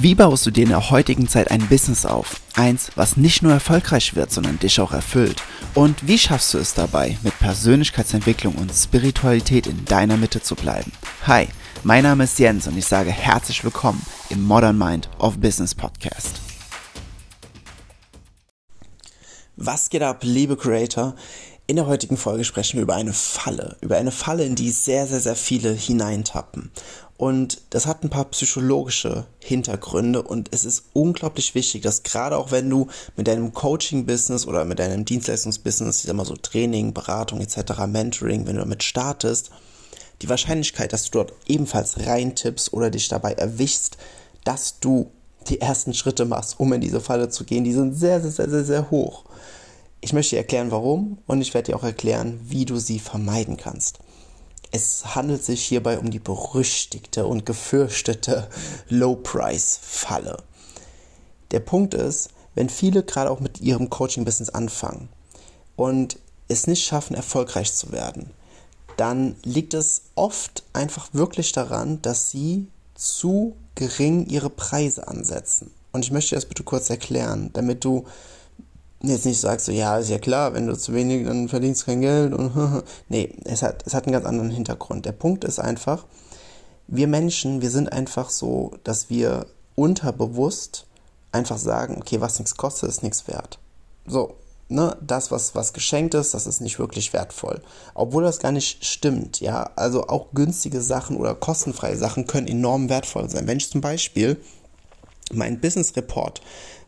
Wie baust du dir in der heutigen Zeit ein Business auf? Eins, was nicht nur erfolgreich wird, sondern dich auch erfüllt. Und wie schaffst du es dabei, mit Persönlichkeitsentwicklung und Spiritualität in deiner Mitte zu bleiben? Hi, mein Name ist Jens und ich sage herzlich willkommen im Modern Mind of Business Podcast. Was geht ab, liebe Creator? In der heutigen Folge sprechen wir über eine Falle, über eine Falle, in die sehr, sehr, sehr viele hineintappen. Und das hat ein paar psychologische Hintergründe und es ist unglaublich wichtig, dass gerade auch wenn du mit deinem Coaching-Business oder mit deinem Dienstleistungsbusiness, ich sag mal so Training, Beratung etc., Mentoring, wenn du damit startest, die Wahrscheinlichkeit, dass du dort ebenfalls reintippst oder dich dabei erwischst, dass du die ersten Schritte machst, um in diese Falle zu gehen, die sind sehr, sehr, sehr, sehr, sehr hoch. Ich möchte dir erklären, warum und ich werde dir auch erklären, wie du sie vermeiden kannst. Es handelt sich hierbei um die berüchtigte und gefürchtete Low-Price-Falle. Der Punkt ist, wenn viele gerade auch mit ihrem Coaching-Business anfangen und es nicht schaffen, erfolgreich zu werden, dann liegt es oft einfach wirklich daran, dass sie zu gering ihre Preise ansetzen. Und ich möchte das bitte kurz erklären, damit du jetzt nicht sagst, so, ja, ist ja klar, wenn du zu wenig, dann verdienst du kein Geld und nee, es hat, es hat einen ganz anderen Hintergrund. Der Punkt ist einfach, wir Menschen, wir sind einfach so, dass wir unterbewusst einfach sagen, okay, was nichts kostet, ist nichts wert. So, ne, das, was, was geschenkt ist, das ist nicht wirklich wertvoll. Obwohl das gar nicht stimmt, ja. Also auch günstige Sachen oder kostenfreie Sachen können enorm wertvoll sein. Wenn ich zum Beispiel meinen Business Report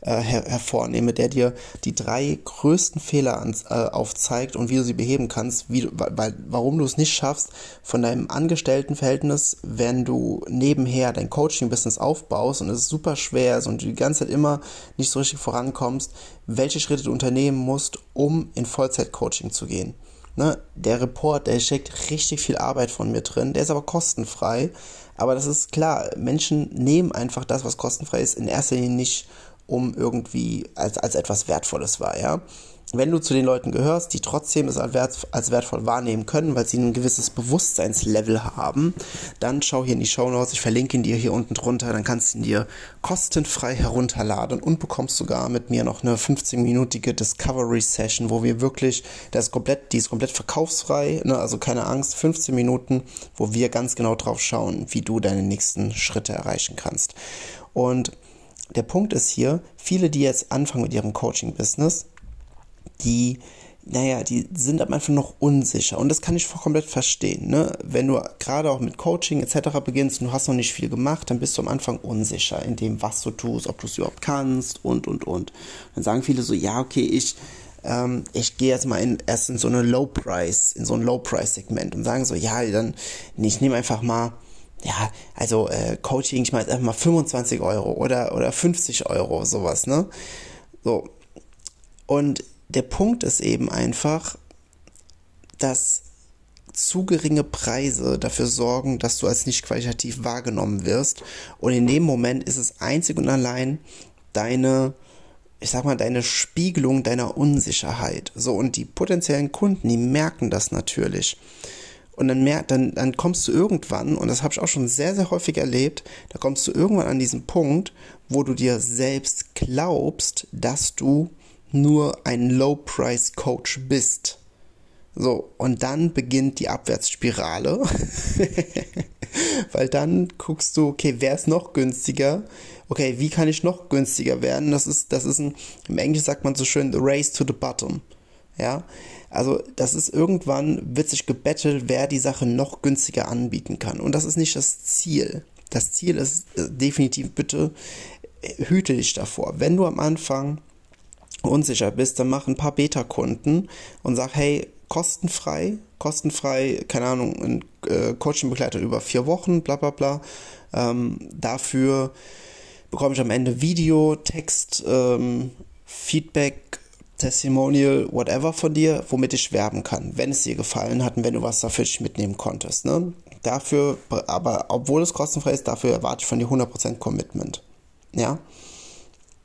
äh, her hervornehme, der dir die drei größten Fehler ans, äh, aufzeigt und wie du sie beheben kannst, wie du, weil, warum du es nicht schaffst, von deinem Angestelltenverhältnis, wenn du nebenher dein Coaching-Business aufbaust und es super schwer ist und du die ganze Zeit immer nicht so richtig vorankommst, welche Schritte du unternehmen musst, um in Vollzeit-Coaching zu gehen. Ne, der Report, der steckt richtig viel Arbeit von mir drin, der ist aber kostenfrei. Aber das ist klar, Menschen nehmen einfach das, was kostenfrei ist, in erster Linie nicht, um irgendwie als, als etwas Wertvolles war, ja. Wenn du zu den Leuten gehörst, die trotzdem es als, wert, als wertvoll wahrnehmen können, weil sie ein gewisses Bewusstseinslevel haben, dann schau hier in die Show Notes. Ich verlinke ihn dir hier unten drunter. Dann kannst du ihn dir kostenfrei herunterladen und bekommst sogar mit mir noch eine 15-minütige Discovery Session, wo wir wirklich, das komplett, die ist komplett verkaufsfrei, ne, also keine Angst, 15 Minuten, wo wir ganz genau drauf schauen, wie du deine nächsten Schritte erreichen kannst. Und der Punkt ist hier, viele, die jetzt anfangen mit ihrem Coaching-Business, die, naja, die sind am Anfang noch unsicher. Und das kann ich komplett verstehen. Ne? Wenn du gerade auch mit Coaching etc. beginnst und du hast noch nicht viel gemacht, dann bist du am Anfang unsicher in dem, was du tust, ob du es überhaupt kannst und, und, und. Dann sagen viele so, ja, okay, ich, ähm, ich gehe jetzt mal in, erst in so eine Low Price, in so ein Low Price Segment und sagen so, ja, dann, ich nehme einfach mal ja, also äh, Coaching, ich meine einfach mal 25 Euro oder, oder 50 Euro, sowas, ne? So. Und der Punkt ist eben einfach, dass zu geringe Preise dafür sorgen, dass du als nicht qualitativ wahrgenommen wirst. Und in dem Moment ist es einzig und allein deine, ich sag mal, deine Spiegelung deiner Unsicherheit. So, und die potenziellen Kunden, die merken das natürlich. Und dann, mehr, dann, dann kommst du irgendwann, und das habe ich auch schon sehr, sehr häufig erlebt, da kommst du irgendwann an diesen Punkt, wo du dir selbst glaubst, dass du nur ein Low-Price-Coach bist. So, und dann beginnt die Abwärtsspirale, weil dann guckst du, okay, wer ist noch günstiger? Okay, wie kann ich noch günstiger werden? Das ist, das ist ein, im Englischen sagt man so schön, the race to the bottom. Ja, also das ist irgendwann, wird sich gebettelt, wer die Sache noch günstiger anbieten kann. Und das ist nicht das Ziel. Das Ziel ist äh, definitiv, bitte äh, hüte dich davor. Wenn du am Anfang unsicher bist, dann mach ein paar Beta-Kunden und sag, hey, kostenfrei, kostenfrei, keine Ahnung, ein äh, Coaching-Begleiter über vier Wochen, bla bla bla. Ähm, dafür bekomme ich am Ende Video, Text, ähm, Feedback, Testimonial, whatever von dir, womit ich werben kann, wenn es dir gefallen hat und wenn du was dafür mitnehmen konntest. Ne? Dafür, aber obwohl es kostenfrei ist, dafür erwarte ich von dir 100% Commitment. Ja.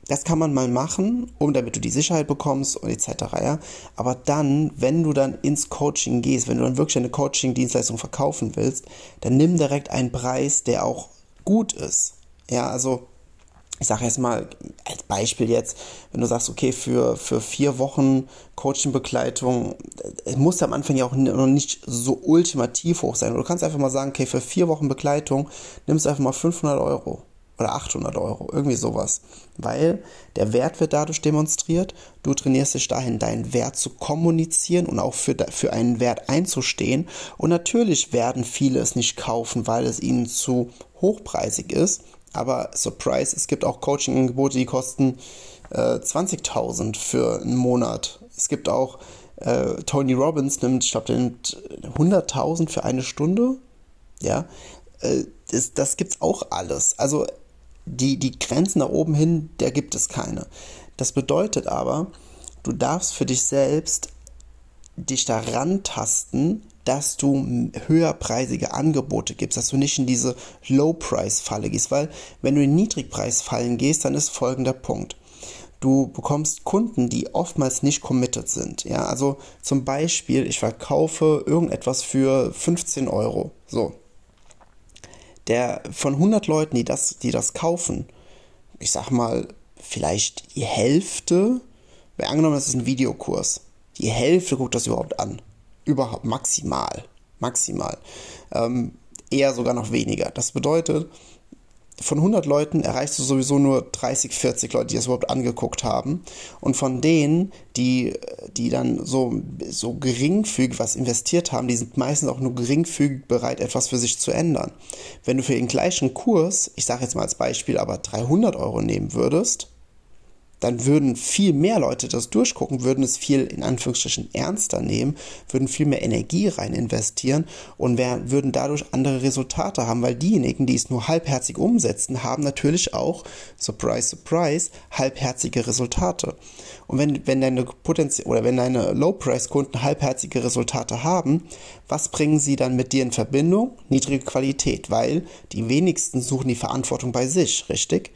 Das kann man mal machen, um damit du die Sicherheit bekommst und etc. Ja? Aber dann, wenn du dann ins Coaching gehst, wenn du dann wirklich eine Coaching-Dienstleistung verkaufen willst, dann nimm direkt einen Preis, der auch gut ist. Ja, also ich sage jetzt mal als Beispiel jetzt, wenn du sagst, okay, für, für vier Wochen Coaching-Begleitung, es muss am Anfang ja auch noch nicht so ultimativ hoch sein. Du kannst einfach mal sagen, okay, für vier Wochen Begleitung nimmst du einfach mal 500 Euro oder 800 Euro, irgendwie sowas. Weil der Wert wird dadurch demonstriert, du trainierst dich dahin, deinen Wert zu kommunizieren und auch für, für einen Wert einzustehen. Und natürlich werden viele es nicht kaufen, weil es ihnen zu hochpreisig ist. Aber Surprise, es gibt auch Coaching-Angebote, die kosten äh, 20.000 für einen Monat. Es gibt auch, äh, Tony Robbins nimmt, ich glaube, der nimmt 100.000 für eine Stunde. Ja, äh, das, das gibt's auch alles. Also die, die Grenzen nach oben hin, der gibt es keine. Das bedeutet aber, du darfst für dich selbst dich daran tasten, dass du höherpreisige Angebote gibst, dass du nicht in diese Low-Price-Falle gehst, weil wenn du in Niedrigpreisfallen gehst, dann ist folgender Punkt. Du bekommst Kunden, die oftmals nicht committed sind. Ja, also zum Beispiel, ich verkaufe irgendetwas für 15 Euro. So. Der von 100 Leuten, die das, die das kaufen, ich sag mal, vielleicht die Hälfte, wäre angenommen, das ist ein Videokurs. Die Hälfte guckt das überhaupt an überhaupt maximal. Maximal. Ähm, eher sogar noch weniger. Das bedeutet, von 100 Leuten erreichst du sowieso nur 30, 40 Leute, die das überhaupt angeguckt haben. Und von denen, die, die dann so, so geringfügig was investiert haben, die sind meistens auch nur geringfügig bereit, etwas für sich zu ändern. Wenn du für den gleichen Kurs, ich sage jetzt mal als Beispiel, aber 300 Euro nehmen würdest, dann würden viel mehr Leute das durchgucken, würden es viel in Anführungsstrichen ernster nehmen, würden viel mehr Energie rein investieren und wär, würden dadurch andere Resultate haben, weil diejenigen, die es nur halbherzig umsetzen, haben natürlich auch, surprise, surprise, halbherzige Resultate. Und wenn, wenn deine Potenzial oder wenn deine Low-Price-Kunden halbherzige Resultate haben, was bringen sie dann mit dir in Verbindung? Niedrige Qualität, weil die wenigsten suchen die Verantwortung bei sich, richtig?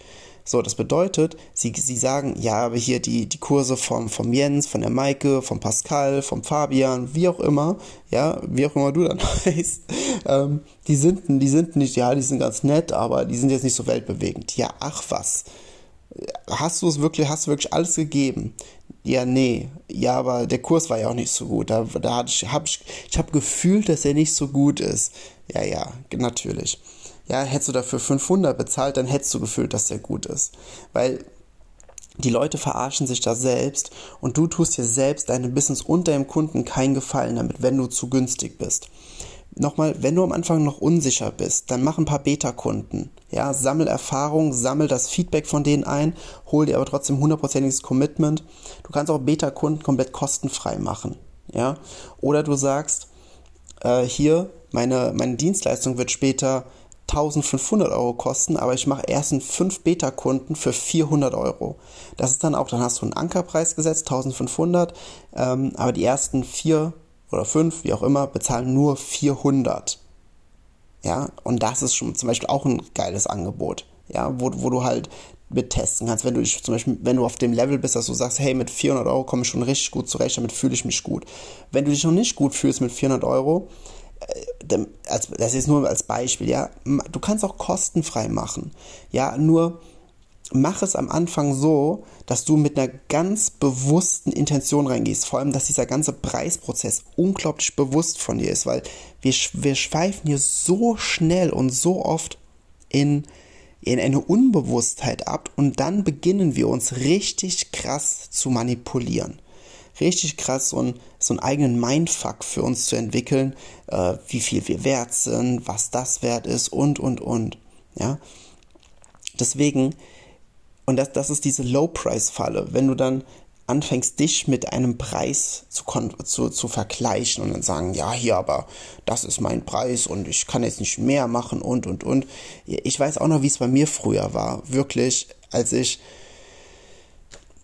So, das bedeutet, sie, sie sagen, ja, aber hier die, die Kurse vom, vom Jens, von der Maike, vom Pascal, vom Fabian, wie auch immer, ja, wie auch immer du dann heißt, ähm, die sind, die sind nicht, ja, die sind ganz nett, aber die sind jetzt nicht so weltbewegend. Ja, ach was. Hast du es wirklich, hast du wirklich alles gegeben? Ja, nee. Ja, aber der Kurs war ja auch nicht so gut. Da, da hatte ich, hab ich, ich habe gefühlt, dass er nicht so gut ist. Ja, ja, natürlich ja, hättest du dafür 500 bezahlt, dann hättest du gefühlt, dass der gut ist. Weil die Leute verarschen sich da selbst und du tust dir selbst deinem Business und deinem Kunden keinen Gefallen damit, wenn du zu günstig bist. Nochmal, wenn du am Anfang noch unsicher bist, dann mach ein paar Beta-Kunden. Ja, sammel Erfahrung, sammel das Feedback von denen ein, hol dir aber trotzdem hundertprozentiges Commitment. Du kannst auch Beta-Kunden komplett kostenfrei machen. Ja, oder du sagst, äh, hier, meine, meine Dienstleistung wird später 1500 Euro kosten, aber ich mache erst einen 5 Beta-Kunden für 400 Euro. Das ist dann auch, dann hast du einen Ankerpreis gesetzt, 1500, ähm, aber die ersten 4 oder 5, wie auch immer, bezahlen nur 400. Ja, und das ist schon zum Beispiel auch ein geiles Angebot. Ja, wo, wo du halt mit testen kannst. Wenn du dich zum Beispiel, wenn du auf dem Level bist, dass du sagst, hey, mit 400 Euro komme ich schon richtig gut zurecht, damit fühle ich mich gut. Wenn du dich noch nicht gut fühlst mit 400 Euro, das ist nur als Beispiel, ja, du kannst auch kostenfrei machen, ja, nur mach es am Anfang so, dass du mit einer ganz bewussten Intention reingehst, vor allem, dass dieser ganze Preisprozess unglaublich bewusst von dir ist, weil wir, wir schweifen hier so schnell und so oft in, in eine Unbewusstheit ab und dann beginnen wir uns richtig krass zu manipulieren richtig krass, so, ein, so einen eigenen Mindfuck für uns zu entwickeln, äh, wie viel wir wert sind, was das wert ist und, und, und. Ja. Deswegen, und das, das ist diese Low-Price-Falle, wenn du dann anfängst, dich mit einem Preis zu, zu, zu vergleichen und dann sagen, ja, hier, aber das ist mein Preis und ich kann jetzt nicht mehr machen und, und, und. Ich weiß auch noch, wie es bei mir früher war. Wirklich, als ich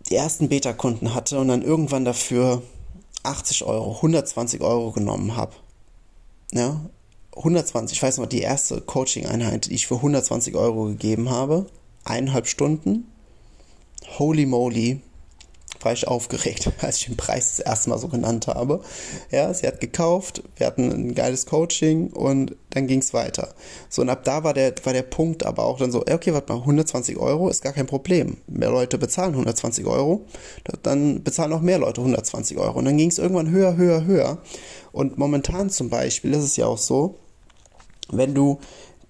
die ersten Beta-Kunden hatte und dann irgendwann dafür 80 Euro, 120 Euro genommen habe. Ja, 120, ich weiß noch, die erste Coaching-Einheit, die ich für 120 Euro gegeben habe, eineinhalb Stunden. Holy moly, war ich aufgeregt, als ich den Preis das erste Mal so genannt habe. Ja, sie hat gekauft, wir hatten ein geiles Coaching und dann ging es weiter. So, und ab da war der, war der Punkt aber auch dann so, okay, warte mal, 120 Euro ist gar kein Problem. Mehr Leute bezahlen 120 Euro, dann bezahlen auch mehr Leute 120 Euro. Und dann ging es irgendwann höher, höher, höher. Und momentan zum Beispiel ist es ja auch so, wenn du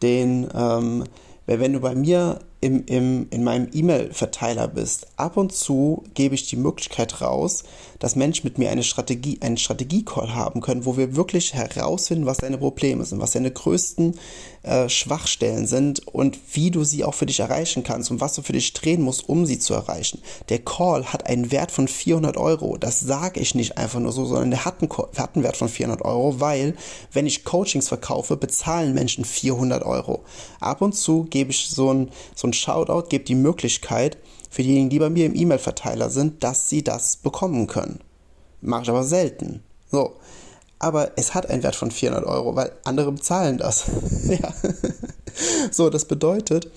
den, ähm, wenn du bei mir im, im, in meinem E-Mail-Verteiler bist, ab und zu gebe ich die Möglichkeit raus, dass Menschen mit mir eine Strategie, einen Strategie-Call haben können, wo wir wirklich herausfinden, was deine Probleme sind, was deine größten äh, Schwachstellen sind und wie du sie auch für dich erreichen kannst und was du für dich drehen musst, um sie zu erreichen. Der Call hat einen Wert von 400 Euro. Das sage ich nicht einfach nur so, sondern der hat einen, hat einen Wert von 400 Euro, weil wenn ich Coachings verkaufe, bezahlen Menschen 400 Euro. Ab und zu gebe ich so ein, so ein Shoutout, gebe die Möglichkeit, für diejenigen, die bei mir im E-Mail-Verteiler sind, dass sie das bekommen können. Mache ich aber selten. So. Aber es hat einen Wert von 400 Euro, weil andere bezahlen das. ja. So, das bedeutet,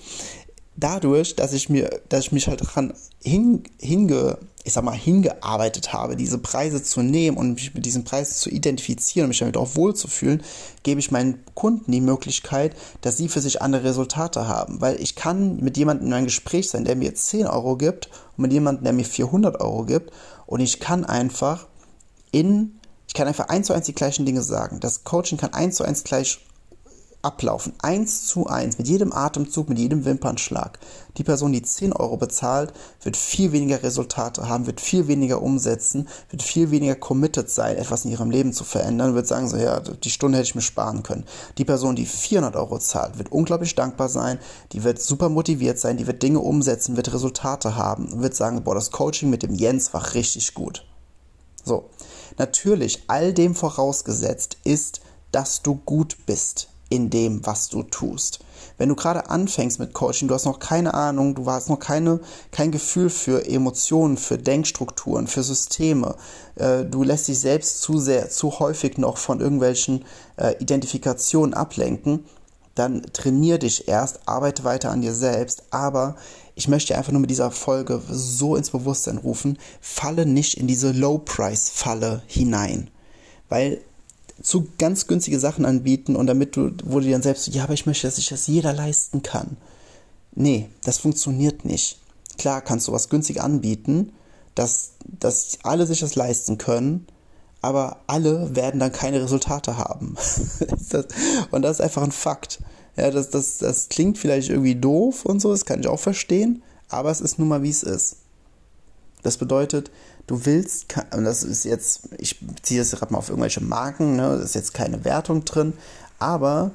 dadurch, dass ich mir, dass ich mich halt dran hin, hinge, ich sag mal, hingearbeitet habe, diese Preise zu nehmen und mich mit diesen Preisen zu identifizieren und mich damit auch wohlzufühlen, gebe ich meinen Kunden die Möglichkeit, dass sie für sich andere Resultate haben. Weil ich kann mit jemandem in einem Gespräch sein, der mir 10 Euro gibt und mit jemandem, der mir 400 Euro gibt und ich kann einfach in, ich kann einfach eins zu eins die gleichen Dinge sagen. Das Coaching kann eins zu eins gleich ablaufen. Eins zu eins, mit jedem Atemzug, mit jedem Wimpernschlag. Die Person, die 10 Euro bezahlt, wird viel weniger Resultate haben, wird viel weniger umsetzen, wird viel weniger committed sein, etwas in ihrem Leben zu verändern, wird sagen so, ja, die Stunde hätte ich mir sparen können. Die Person, die 400 Euro zahlt, wird unglaublich dankbar sein, die wird super motiviert sein, die wird Dinge umsetzen, wird Resultate haben und wird sagen, boah, das Coaching mit dem Jens war richtig gut. So. Natürlich, all dem vorausgesetzt ist, dass du gut bist in dem, was du tust. Wenn du gerade anfängst mit Coaching, du hast noch keine Ahnung, du hast noch keine, kein Gefühl für Emotionen, für Denkstrukturen, für Systeme, äh, du lässt dich selbst zu sehr, zu häufig noch von irgendwelchen äh, Identifikationen ablenken, dann trainier dich erst, arbeite weiter an dir selbst, aber ich möchte einfach nur mit dieser Folge so ins Bewusstsein rufen, falle nicht in diese Low-Price-Falle hinein. Weil zu ganz günstige Sachen anbieten und damit du, wo du dann selbst, ja, aber ich möchte, dass sich das jeder leisten kann. Nee, das funktioniert nicht. Klar kannst du was günstig anbieten, dass, dass alle sich das leisten können, aber alle werden dann keine Resultate haben. und das ist einfach ein Fakt. Ja, das, das, das klingt vielleicht irgendwie doof und so, das kann ich auch verstehen, aber es ist nun mal, wie es ist. Das bedeutet, du willst, und das ist jetzt, ich ziehe das gerade mal auf irgendwelche Marken, ne, da ist jetzt keine Wertung drin, aber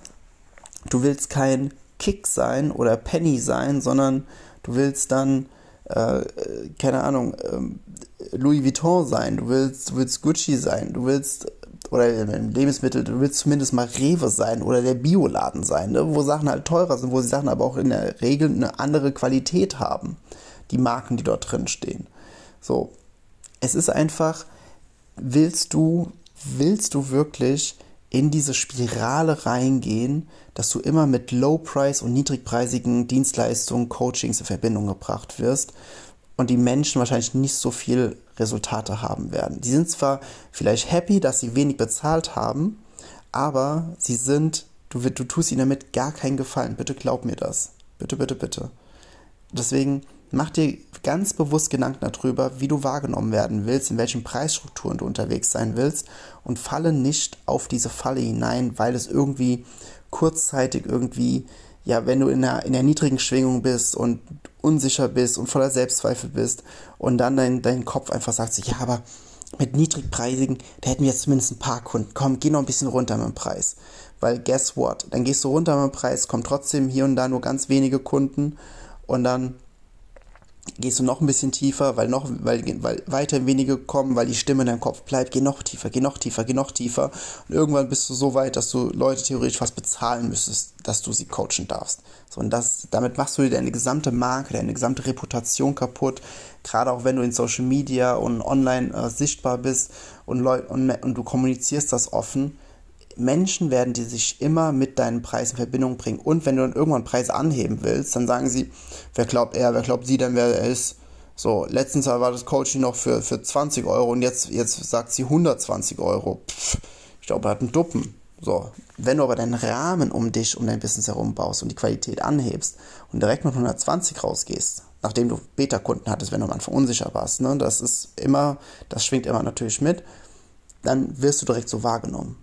du willst kein Kick sein oder Penny sein, sondern du willst dann, äh, keine Ahnung, äh, Louis Vuitton sein, du willst, du willst Gucci sein, du willst oder Lebensmittel, du willst zumindest mal Rewe sein oder der Bioladen sein, ne? wo Sachen halt teurer sind, wo sie Sachen aber auch in der Regel eine andere Qualität haben, die Marken, die dort drin stehen. So, es ist einfach, willst du, willst du wirklich in diese Spirale reingehen, dass du immer mit Low-Price und niedrigpreisigen Dienstleistungen, Coachings in Verbindung gebracht wirst und die Menschen wahrscheinlich nicht so viel Resultate haben werden. Die sind zwar vielleicht happy, dass sie wenig bezahlt haben, aber sie sind, du, du tust ihnen damit gar keinen Gefallen. Bitte glaub mir das. Bitte, bitte, bitte. Deswegen Mach dir ganz bewusst Gedanken darüber, wie du wahrgenommen werden willst, in welchen Preisstrukturen du unterwegs sein willst und falle nicht auf diese Falle hinein, weil es irgendwie kurzzeitig irgendwie, ja, wenn du in der, in der niedrigen Schwingung bist und unsicher bist und voller Selbstzweifel bist und dann dein, dein Kopf einfach sagt sich, ja, aber mit niedrigpreisigen, da hätten wir jetzt zumindest ein paar Kunden. Komm, geh noch ein bisschen runter mit dem Preis. Weil guess what? Dann gehst du runter mit dem Preis, kommen trotzdem hier und da nur ganz wenige Kunden und dann gehst du noch ein bisschen tiefer, weil noch, weil, weil weiter wenige kommen, weil die Stimme in deinem Kopf bleibt, geh noch tiefer, geh noch tiefer, geh noch tiefer. Und irgendwann bist du so weit, dass du Leute theoretisch fast bezahlen müsstest, dass du sie coachen darfst. So, und das, damit machst du dir deine gesamte Marke, deine gesamte Reputation kaputt. Gerade auch wenn du in Social Media und online äh, sichtbar bist und, Leut, und, und du kommunizierst das offen, Menschen werden die sich immer mit deinen Preisen in Verbindung bringen. Und wenn du dann irgendwann Preise anheben willst, dann sagen sie, wer glaubt er, wer glaubt sie denn, wer er ist? So, letztens war das Coaching noch für, für 20 Euro und jetzt, jetzt sagt sie 120 Euro. Pff, ich glaube, er hat einen Duppen. So, wenn du aber deinen Rahmen um dich, um dein Business herum baust und die Qualität anhebst und direkt mit 120 rausgehst, nachdem du Beta-Kunden hattest, wenn du am Anfang unsicher warst, ne, das ist immer, das schwingt immer natürlich mit, dann wirst du direkt so wahrgenommen.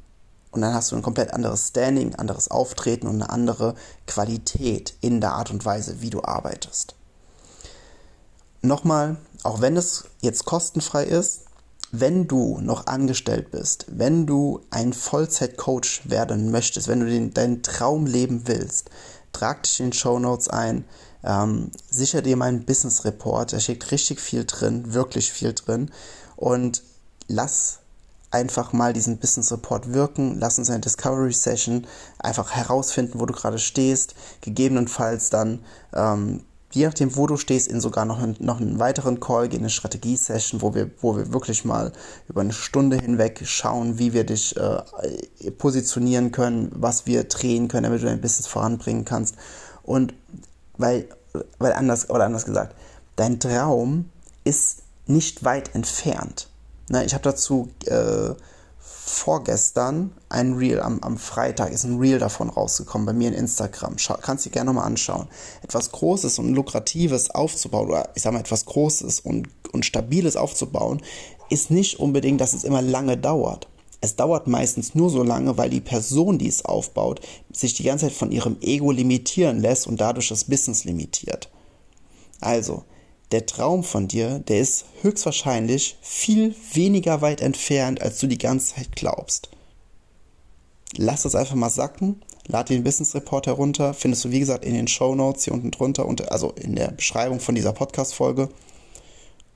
Und dann hast du ein komplett anderes Standing, anderes Auftreten und eine andere Qualität in der Art und Weise, wie du arbeitest. Nochmal, auch wenn es jetzt kostenfrei ist, wenn du noch angestellt bist, wenn du ein Vollzeit-Coach werden möchtest, wenn du den, deinen Traum leben willst, trag dich in den Show Notes ein, ähm, sicher dir meinen Business Report, da steckt richtig viel drin, wirklich viel drin und lass einfach mal diesen Business Report wirken, lass uns eine Discovery Session einfach herausfinden, wo du gerade stehst, gegebenenfalls dann ähm, je nachdem, wo du stehst, in sogar noch, einen, noch einen weiteren Call gehen, eine Strategie-Session, wo wir, wo wir wirklich mal über eine Stunde hinweg schauen, wie wir dich äh, positionieren können, was wir drehen können, damit du dein Business voranbringen kannst. Und weil, weil anders, oder anders gesagt, dein Traum ist nicht weit entfernt. Na, ich habe dazu äh, vorgestern ein Reel, am, am Freitag ist ein Reel davon rausgekommen bei mir in Instagram. Schau, kannst du dir gerne nochmal anschauen. Etwas Großes und Lukratives aufzubauen, oder ich sag mal etwas Großes und, und Stabiles aufzubauen, ist nicht unbedingt, dass es immer lange dauert. Es dauert meistens nur so lange, weil die Person, die es aufbaut, sich die ganze Zeit von ihrem Ego limitieren lässt und dadurch das Business limitiert. Also, der Traum von dir, der ist höchstwahrscheinlich viel weniger weit entfernt, als du die ganze Zeit glaubst. Lass das einfach mal sacken, lad den Business Report herunter, findest du wie gesagt in den Show Notes hier unten drunter, also in der Beschreibung von dieser Podcast-Folge.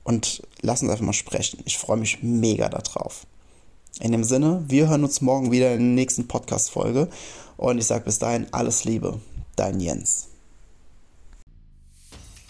Und lass uns einfach mal sprechen. Ich freue mich mega darauf. In dem Sinne, wir hören uns morgen wieder in der nächsten Podcast-Folge. Und ich sage bis dahin alles Liebe. Dein Jens.